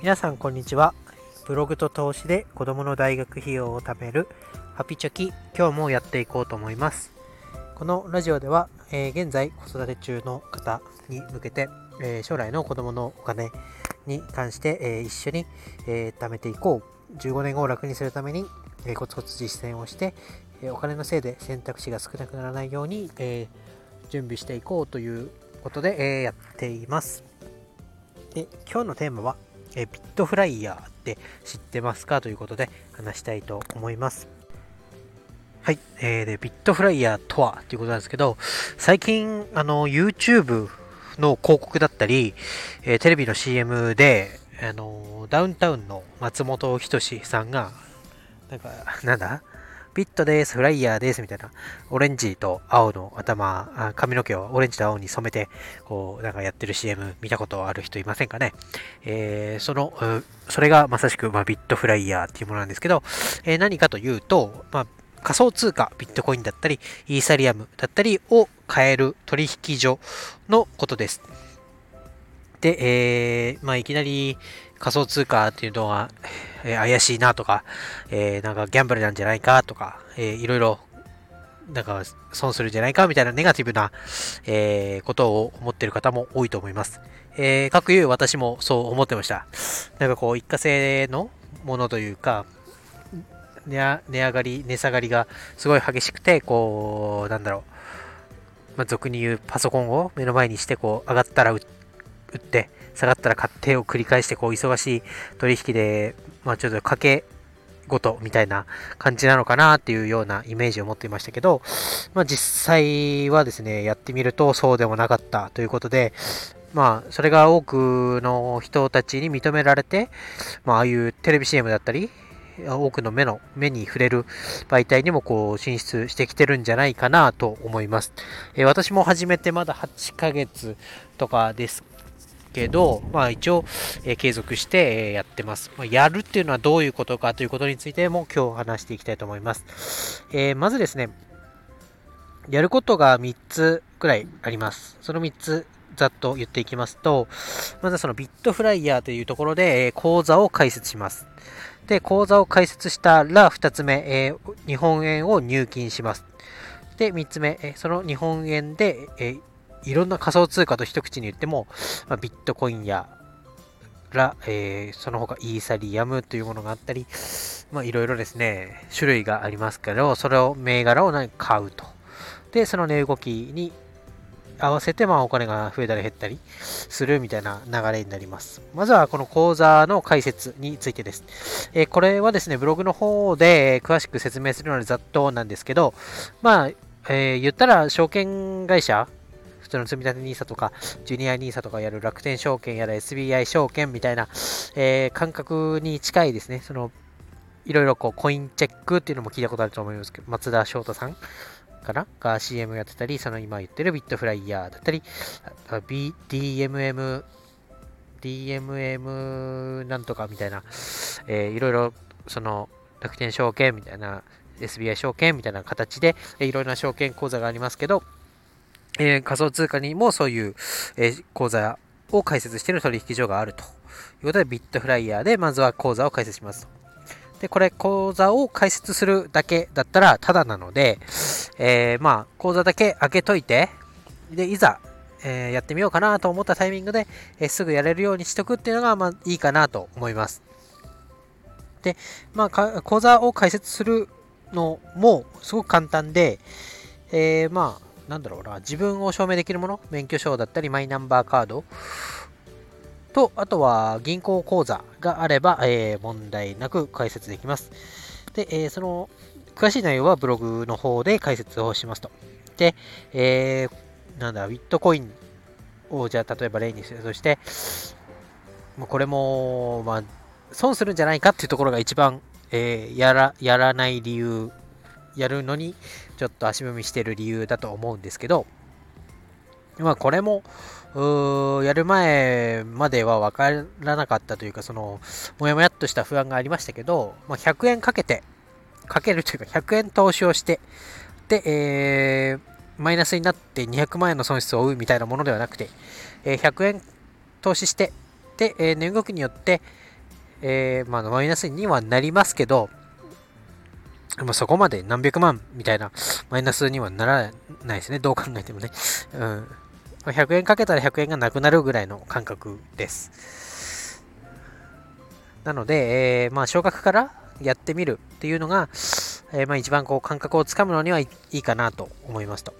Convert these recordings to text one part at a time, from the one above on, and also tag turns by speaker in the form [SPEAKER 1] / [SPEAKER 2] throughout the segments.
[SPEAKER 1] 皆さんこんにちは。ブログと投資で子供の大学費用を貯めるハピチョキ。今日もやっていこうと思います。このラジオでは、えー、現在子育て中の方に向けて、えー、将来の子供のお金に関して、えー、一緒に、え貯めていこう。15年後を楽にするために、えコツコツ実践をして、えお金のせいで選択肢が少なくならないように、え準備していこうということで、えやっています。で今日のテーマはえビットフライヤーって知ってますか？ということで話したいと思います。はい。えー、で、ビットフライヤーとはということなんですけど、最近、あの、YouTube の広告だったり、えー、テレビの CM で、あの、ダウンタウンの松本人志さんが、なんか、なんだ？ピットです、フライヤーです、みたいな、オレンジと青の頭、髪の毛をオレンジと青に染めて、こう、なんかやってる CM 見たことある人いませんかね？えー、その、それがまさしく、まあ、ビットフライヤーっていうものなんですけど、えー、何かというと、まあ、仮想通貨、ビットコインだったり、イーサリアムだったりを買える取引所のことです。で、えー、まあ、いきなり仮想通貨っていうのは、えー、怪しいなとか、えー、なんかギャンブルなんじゃないかとか、えー、いろいろ、なんか損するんじゃないかみたいなネガティブな、え、ことを思ってる方も多いと思います。えー、各有私もそう思ってました。なんかこう、一過性のものというか、値上がり、値下がりがすごい激しくて、こう、なんだろう、まあ、俗に言うパソコンを目の前にして、こう、上がったら売って、売って下がったら買ってを繰り返して、こう、忙しい取引で、まあ、ちょっと賭け事みたいな感じなのかなっていうようなイメージを持っていましたけど、まあ、実際はですね、やってみるとそうでもなかったということで、まあ、それが多くの人たちに認められて、まあ、ああいうテレビ CM だったり、多くの目の、目に触れる媒体にもこう進出してきてるんじゃないかなと思います。えー、私も始めてまだ8ヶ月とかですけど、まあ一応、えー、継続して、え、やってます。まあ、やるっていうのはどういうことかということについても今日話していきたいと思います。えー、まずですね、やることが3つくらいあります。その3つ、ざっと言っていきますと、まずはそのビットフライヤーというところで、え講座を開設します。で、口座を開設したら、2つ目、えー、日本円を入金します。で、3つ目、え、その日本円で、えー、いろんな仮想通貨と一口に言っても、まあ、ビットコインやら、えー、その他イーサリアムというものがあったり、まあ、いろいろですね、種類がありますけど、それを、銘柄を買うと。で、その値動きに合わせて、まあ、お金が増えたり減ったりするみたいな流れになります。まずは、この講座の解説についてです。えー、これはですね、ブログの方で詳しく説明するのでざっとなんですけど、まあ、えー、言ったら、証券会社、普通の積立 NISA とか、ジュニア NISA とかやる楽天証券やら SBI 証券みたいな、えー、感覚に近いですね。そのいろいろこうコインチェックっていうのも聞いたことあると思いますけど、松田翔太さんかな？が CM やってたり、その今言ってるビットフライヤーだったり、DMM、DMM なんとかみたいな、えー、いろいろその楽天証券みたいな、SBI 証券みたいな形で、え、いろいろな証券口座がありますけど、えー、仮想通貨にもそういう、えー、口座を開設している取引所があるということで、ビットフライヤーでまずは口座を開設しますと。で、これ、口座を開設するだけだったらただなので、えー、まあ、口座だけ開けといて、で、いざ、え、やってみようかなと思ったタイミングで、え、すぐやれるようにしとくっていうのが、まあ、いいかなと思います。で、まあ、口座を開設するのもすごく簡単で、えー、まあ、なんだろうな、自分を証明できるもの、免許証だったり、マイナンバーカード？と、あとは銀行口座があれば、えー、問題なく解説できます。で、えー、その、詳しい内容はブログの方で解説をしますと。で、えー、なんだ、ビットコインをじゃあ例えば例にするとして、これも、まあ、損するんじゃないかっていうところが一番、えー、やら、やらない理由、やるのにちょっと足踏みしてる理由だと思うんですけど、まあこれも、やる前までは分からなかったというか、その、もやもやっとした不安がありましたけど、まあ、100円かけて、かけるというか、100円投資をして、で、えー、マイナスになって200万円の損失を負うみたいなものではなくて、えー、100円投資して、で、えー、値動きによって、えー、まあ、マイナスにはなりますけど、まあ、そこまで何百万みたいなマイナスにはならないですね。どう考えてもね。うん。100円かけたら100円がなくなるぐらいの感覚です。なので、えー、まあ、少額からやってみるっていうのが、えー、まあ、一番こう感覚をつかむのにはいいかなと思いますと。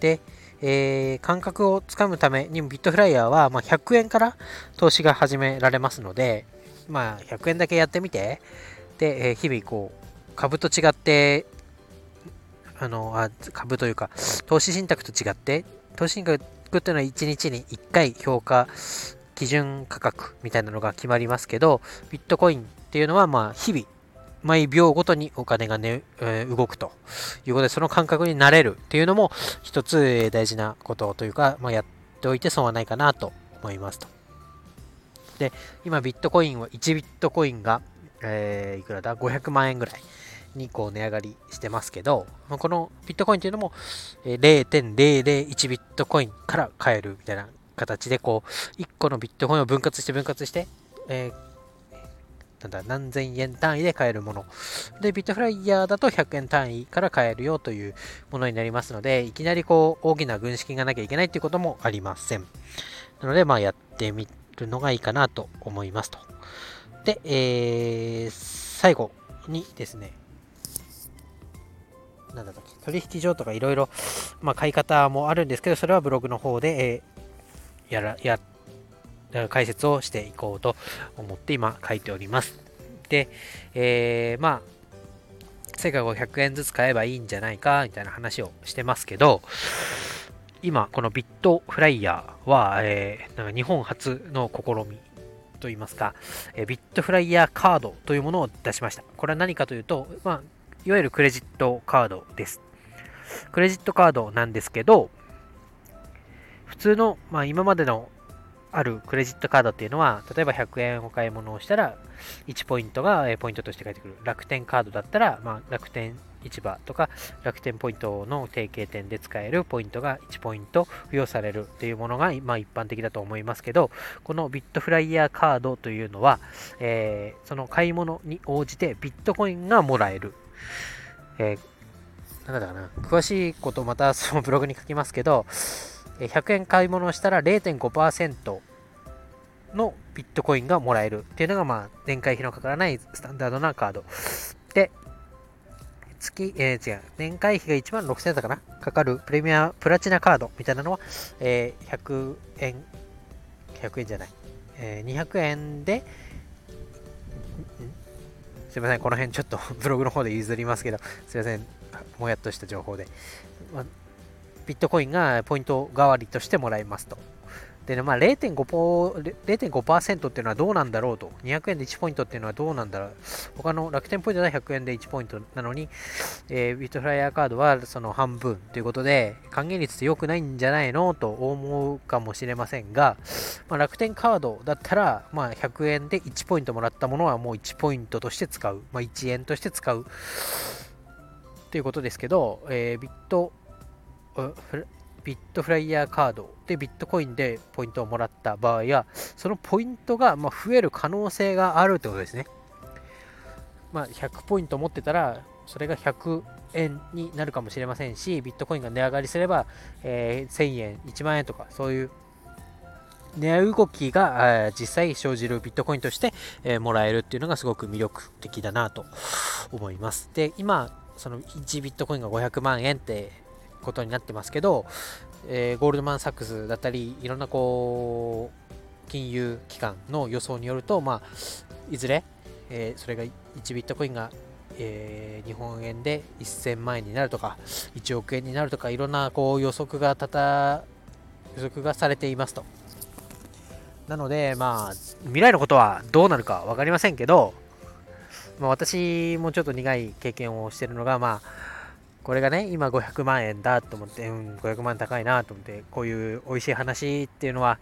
[SPEAKER 1] で、えー、感覚をつかむためにもビットフライヤーは、まあ、100円から投資が始められますので、まあ、100円だけやってみて、で、えー、日々こう、株と違って、あの、あ株というか、投資信託と違って、投資信託っていうのは1日に1回評価基準価格みたいなのが決まりますけど、ビットコインっていうのは、まあ、日々、毎秒ごとにお金がね、えー、動くということで、その感覚になれるっていうのも一つ大事なことというか、まあ、やっておいて損はないかなと思いますと。で、今ビットコインは1ビットコインが、えー、いくらだ ?500 万円ぐらいにこう値上がりしてますけど、まあこのビットコインっていうのも0.001ビットコインから買えるみたいな形で、こう、1個のビットコインを分割して分割して、えーなんだ、何千円単位で買えるもの。で、ビットフライヤーだと100円単位から買えるよというものになりますので、いきなりこう、大きな軍資金がなきゃいけないっていうこともありません。なので、まあ、やってみるのがいいかなと思いますと。で、えー、最後にですね、なんだっけ、取引所とかいろいろ、ま、買い方もあるんですけど、それはブログの方で、えー、やら、や解説をしていこうと思って今書いております。で、えー、まあ、世界を100円ずつ買えばいいんじゃないかみたいな話をしてますけど、今、このビットフライヤーは、えー、なんか日本初の試みといいますか、え、ビットフライヤーカードというものを出しました。これは何かというと、まあ、いわゆるクレジットカードです。クレジットカードなんですけど、普通の、まあ、今までのあるクレジットカードっていうのは、例えば100円お買い物をしたら、1ポイントがポイントとして返ってくる。楽天カードだったら、まあ、楽天市場とか楽天ポイントの提携店で使えるポイントが1ポイント付与されるというものが、まあ、一般的だと思いますけど、このビットフライヤーカードというのは、えー、その買い物に応じてビットコインがもらえる。えー、なんだかな、詳しいことまたそのブログに書きますけど、100円買い物したら0.5%のビットコインがもらえるっていうのが、まあ、年会費のかからないスタンダードなカード。で、月、えー、違う、年会費が1万6000円だかな。かかるプレミア、プラチナカードみたいなのは、えー、100円、100円じゃない、えー、200円で、すいません、この辺ちょっと ブログの方で譲りますけど、すいません、もやっとした情報で。まビットコインがポイント代わりとしてもらえますと。でね、まあ0.5%、0.5%っていうのはどうなんだろうと。200円で1ポイントっていうのはどうなんだろう。他の楽天ポイントは100円で1ポイントなのに、えー、ビットフライヤーカードはその半分ということで、還元率って良くないんじゃないのと思うかもしれませんが、まあ、楽天カードだったら、まあ、100円で1ポイントもらったものはもう1ポイントとして使う。まあ、1円として使う。ということですけど、えー、ビットビットフライヤーカードでビットコインでポイントをもらった場合は、そのポイントがま増える可能性があるってことですね。まあ、100ポイント持ってたら、それが100円になるかもしれませんし、ビットコインが値上がりすれば、えー、1000円、1万円とか、そういう値動きが実際生じるビットコインとして、えー、もらえるっていうのがすごく魅力的だなと思います。で、今、その1ビットコインが500万円ってことになってますけど、えー、ゴールドマン・サックスだったり、いろんなこう、金融機関の予想によると、まあ、いずれ、えー、それが1ビットコインが、えー、日本円で1000万円になるとか、1億円になるとか、いろんなこう予測がたた、予測がされていますと。なので、まあ、未来のことはどうなるか分かりませんけど、まあ、私もちょっと苦い経験をしているのが、まあ、これがね、今500万円だと思って、うん、500万高いなと思って、こういう美味しい話っていうのは、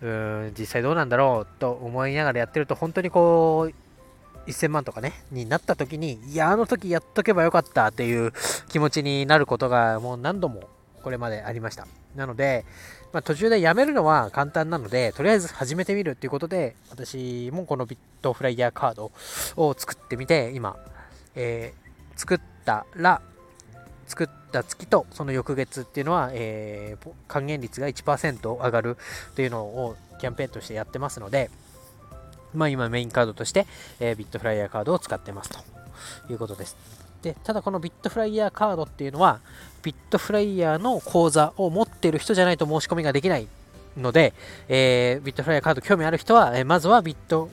[SPEAKER 1] うん、実際どうなんだろうと思いながらやってると、本当にこう、1000万とかね、になった時に、いや、あの時やっとけばよかったっていう気持ちになることがもう何度もこれまでありました。なので、まあ、途中でやめるのは簡単なので、とりあえず始めてみるっていうことで、私もこのビットフライヤーカードを作ってみて、今、えー、作ったら、作った月とその翌月っていうのは、えー、還元率が1%上がるというのをキャンペーンとしてやってますので、まあ、今メインカードとして、えー、ビットフライヤーカードを使ってますということです。で、ただこのビットフライヤーカードっていうのは、ビットフライヤーの口座を持ってる人じゃないと申し込みができないので、えー、ビットフライヤーカード興味ある人は、え、まずはビット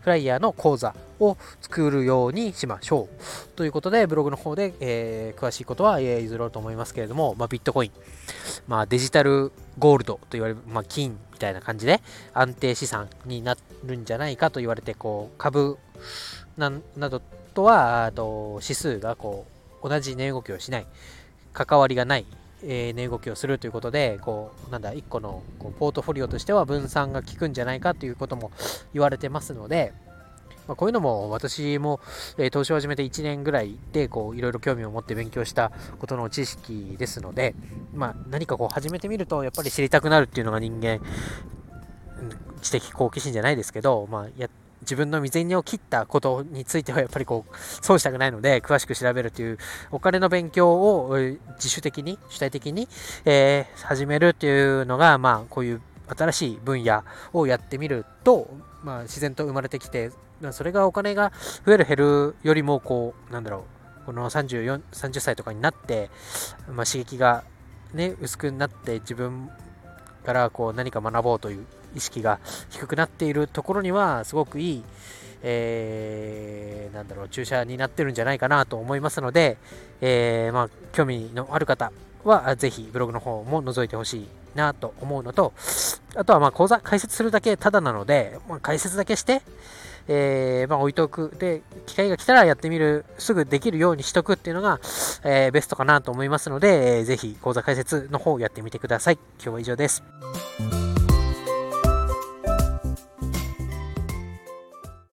[SPEAKER 1] フライヤーの口座を作るようにしましょう。ということで、ブログの方で、えー、詳しいことは、えー、譲ろうと思いますけれども、まあ、ビットコイン、まあ、デジタルゴールドと言われる、まあ、金みたいな感じで安定資産になるんじゃないかと言われて、こう、株などとは、あと指数がこう、同じ値動きをしない、関わりがない、え、値動きをするということで、こう、なんだ、1個のこうポートフォリオとしては分散が効くんじゃないかということも言われてますので、まあ、こういうのも私も、えー、投資を始めて1年ぐらいでこういろいろ興味を持って勉強したことの知識ですので、まあ、何かこう始めてみるとやっぱり知りたくなるっていうのが人間知的好奇心じゃないですけど、まあ、や自分の未然を切ったことについてはやっぱりこう損したくないので詳しく調べるというお金の勉強を自主的に主体的に、えー、始めるっていうのがまあこういう新しい分野をやってみると、まあ、自然と生まれてきてそれがお金が増える減るよりもこうなんだろうこの34 30歳とかになって、まあ、刺激がね薄くなって自分からこう何か学ぼうという意識が低くなっているところにはすごくいい、えー、なんだろう注射になってるんじゃないかなと思いますので、えー、まあ、興味のある方はぜひブログの方も覗いてほしいなと思うのとあとはまあ講座解説するだけただなので、まあ、解説だけして、えー、まあ、置いておく。で、機会が来たらやってみる、すぐできるようにしとくっていうのが、えー、ベストかなと思いますので、えー、ぜひ講座解説の方やってみてください。今日は以上です。